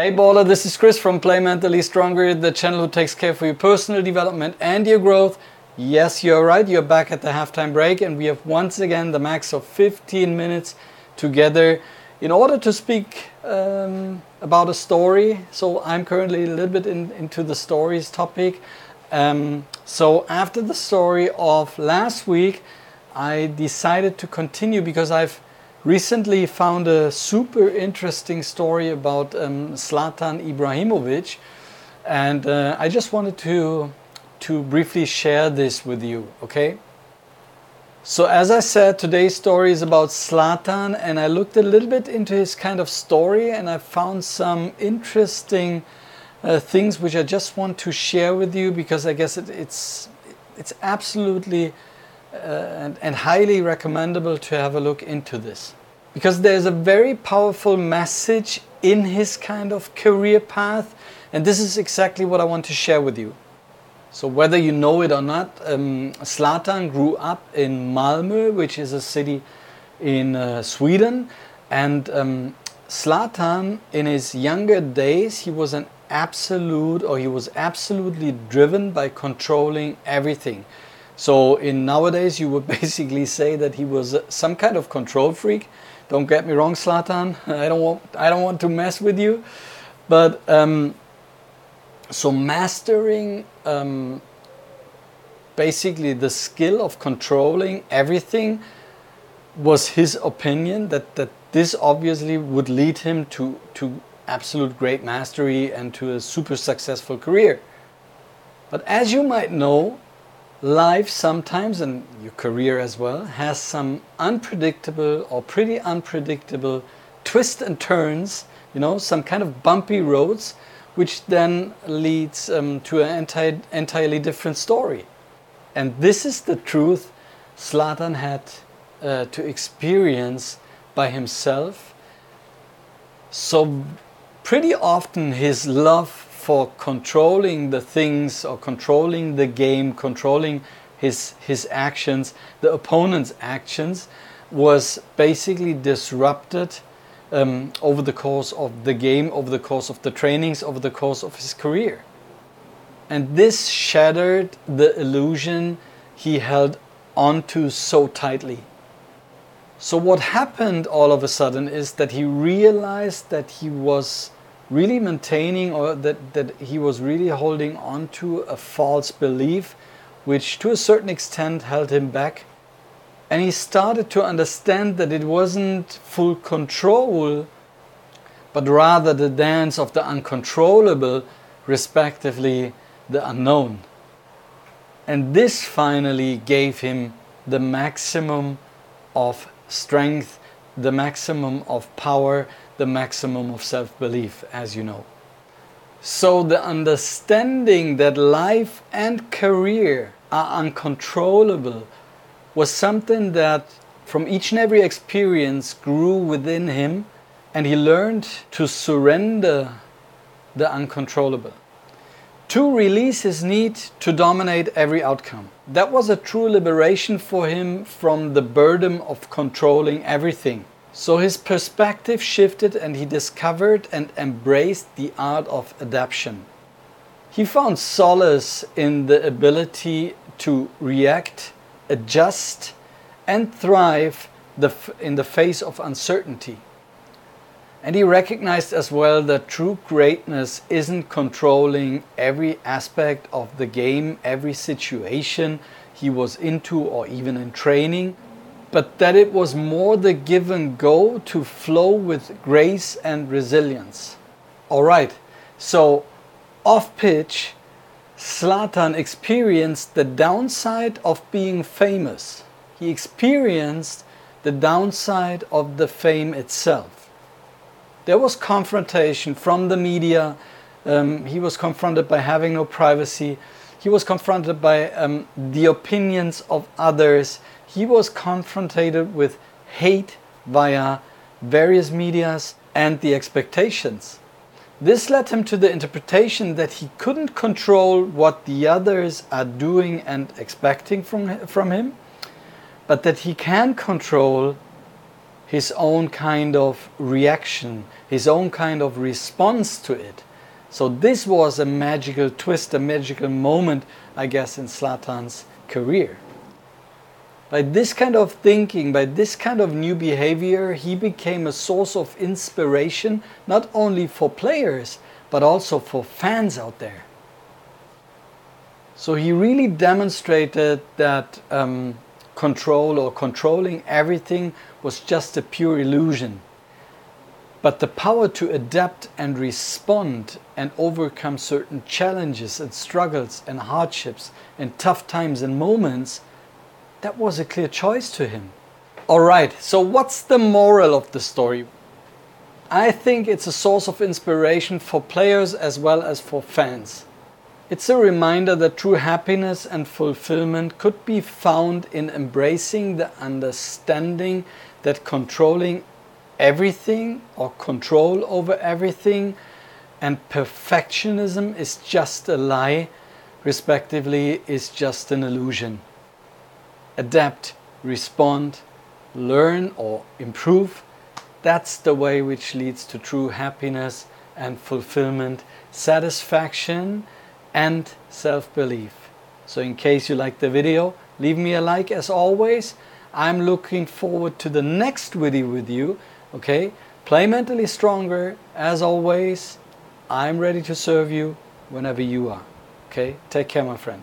Hey baller, this is Chris from Play Mentally Stronger, the channel who takes care for your personal development and your growth. Yes, you're right, you're back at the halftime break, and we have once again the max of 15 minutes together in order to speak um, about a story. So, I'm currently a little bit in, into the stories topic. Um, so, after the story of last week, I decided to continue because I've recently found a super interesting story about um, Zlatan Ibrahimovic, and uh, I just wanted to to briefly share this with you. Okay. So as I said, today's story is about Zlatan, and I looked a little bit into his kind of story, and I found some interesting uh, things which I just want to share with you because I guess it, it's it's absolutely uh, and, and highly recommendable to have a look into this. Because there's a very powerful message in his kind of career path, and this is exactly what I want to share with you. So, whether you know it or not, um, grew up in Malmö, which is a city in uh, Sweden, and um, in his younger days, he was an absolute, or he was absolutely driven by controlling everything. So in nowadays, you would basically say that he was some kind of control freak. Don't get me wrong, Zlatan. I don't want I don't want to mess with you, but um, so mastering um, basically the skill of controlling everything was his opinion that that this obviously would lead him to to absolute great mastery and to a super successful career. But as you might know, life sometimes and your career as well has some unpredictable or pretty unpredictable twists and turns you know some kind of bumpy roads which then leads um, to an enti- entirely different story. And this is the truth Zlatan had uh, to experience by himself. So pretty often his love for controlling the things or controlling the game, controlling his his actions, the opponent's actions, was basically disrupted um, over the course of the game, over the course of the trainings, over the course of his career. And this shattered the illusion he held onto so tightly. So, what happened all of a sudden is that he realized that he was really maintaining or that, that he was really holding on to a false belief which to a certain extent held him back. And he started to understand that it wasn't full control but rather the dance of the uncontrollable respectively the unknown. And this finally gave him the maximum of strength the maximum of power the maximum of self belief, as you know. So, the understanding that life and career are uncontrollable was something that from each and every experience grew within him, and he learned to surrender the uncontrollable. To release his need to dominate every outcome. That was a true liberation for him from the burden of controlling everything. So his perspective shifted and he discovered and embraced the art of adaptation. He found solace in the ability to react, adjust, and thrive in the face of uncertainty. And he recognized as well that true greatness isn't controlling every aspect of the game, every situation he was into, or even in training, but that it was more the give and go to flow with grace and resilience. All right, so off pitch, Zlatan experienced the downside of being famous. He experienced the downside of the fame itself. There was confrontation from the media. Um, he was confronted by having no privacy. He was confronted by um, the opinions of others he was confronted with hate via various medias and the expectations. This led him to the interpretation that he couldn't control what the others are doing and expecting from, from him, but that he can control his own kind of reaction, his own kind of response to it. So this was a magical twist, a magical moment, I guess, in Zlatan's career. By this kind of thinking, by this kind of new behavior, he became a source of inspiration not only for players, but also for fans out there. So he really demonstrated that um, control or controlling everything was just a pure illusion. But the power to adapt and respond and overcome certain challenges and struggles and hardships and tough times and moments that was a clear choice to him. All right, so what's the moral of the story? I think it's a source of inspiration for players as well as for fans. It's a reminder that true happiness and fulfillment could be found in embracing the understanding that controlling everything or control over everything and perfectionism is just a lie, respectively, is just an illusion adapt, respond, learn or improve. That's the way which leads to true happiness and fulfillment, satisfaction and self-belief. So in case you like the video, leave me a like as always. I'm looking forward to the next video with you. Okay, play mentally stronger as always. I'm ready to serve you whenever you are. Okay, take care, my friend.